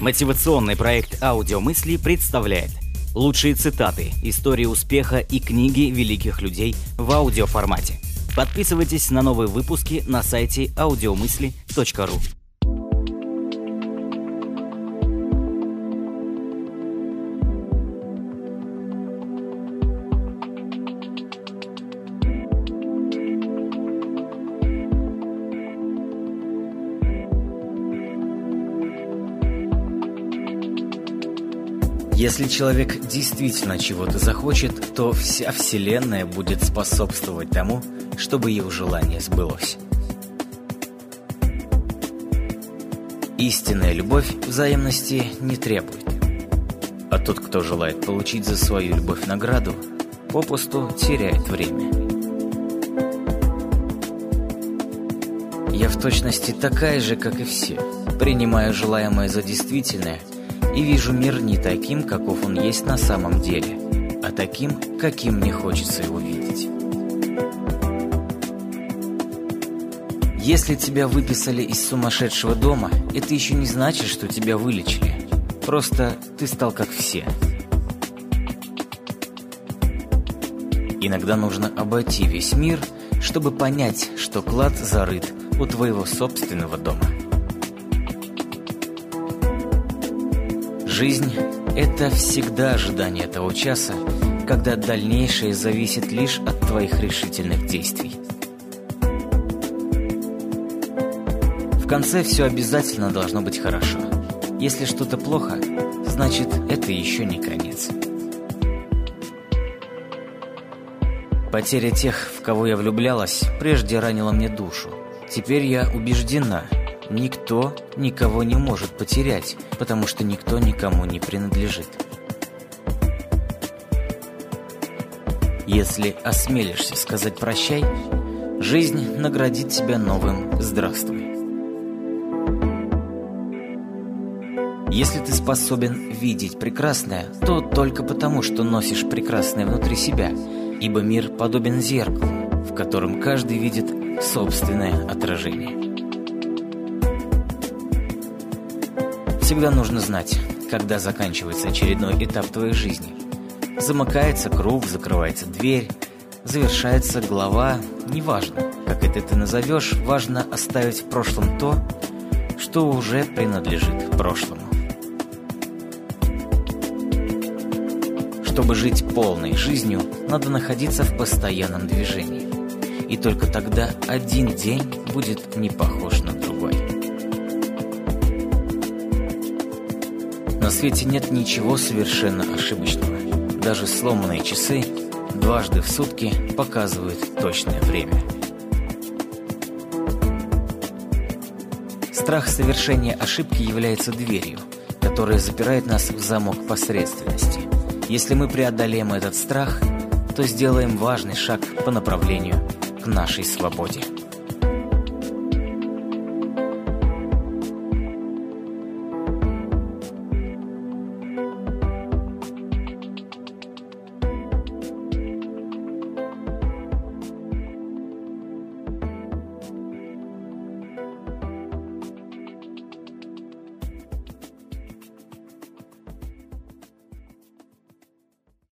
Мотивационный проект «Аудиомысли» представляет лучшие цитаты, истории успеха и книги великих людей в аудиоформате. Подписывайтесь на новые выпуски на сайте audiomысли.ру. Если человек действительно чего-то захочет, то вся Вселенная будет способствовать тому, чтобы его желание сбылось. Истинная любовь взаимности не требует. А тот, кто желает получить за свою любовь награду, попусту теряет время. Я в точности такая же, как и все. Принимаю желаемое за действительное – и вижу мир не таким, каков он есть на самом деле, а таким, каким мне хочется его видеть. Если тебя выписали из сумасшедшего дома, это еще не значит, что тебя вылечили. Просто ты стал как все. Иногда нужно обойти весь мир, чтобы понять, что клад зарыт у твоего собственного дома. Жизнь – это всегда ожидание того часа, когда дальнейшее зависит лишь от твоих решительных действий. В конце все обязательно должно быть хорошо. Если что-то плохо, значит, это еще не конец. Потеря тех, в кого я влюблялась, прежде ранила мне душу. Теперь я убеждена – Никто никого не может потерять, потому что никто никому не принадлежит. Если осмелишься сказать «прощай», жизнь наградит тебя новым «здравствуй». Если ты способен видеть прекрасное, то только потому, что носишь прекрасное внутри себя, ибо мир подобен зеркалу, в котором каждый видит собственное отражение. Всегда нужно знать, когда заканчивается очередной этап твоей жизни. Замыкается круг, закрывается дверь, завершается глава, неважно, как это ты назовешь, важно оставить в прошлом то, что уже принадлежит прошлому. Чтобы жить полной жизнью, надо находиться в постоянном движении. И только тогда один день будет не похож на другой. На свете нет ничего совершенно ошибочного. Даже сломанные часы дважды в сутки показывают точное время. Страх совершения ошибки является дверью, которая запирает нас в замок посредственности. Если мы преодолеем этот страх, то сделаем важный шаг по направлению к нашей свободе.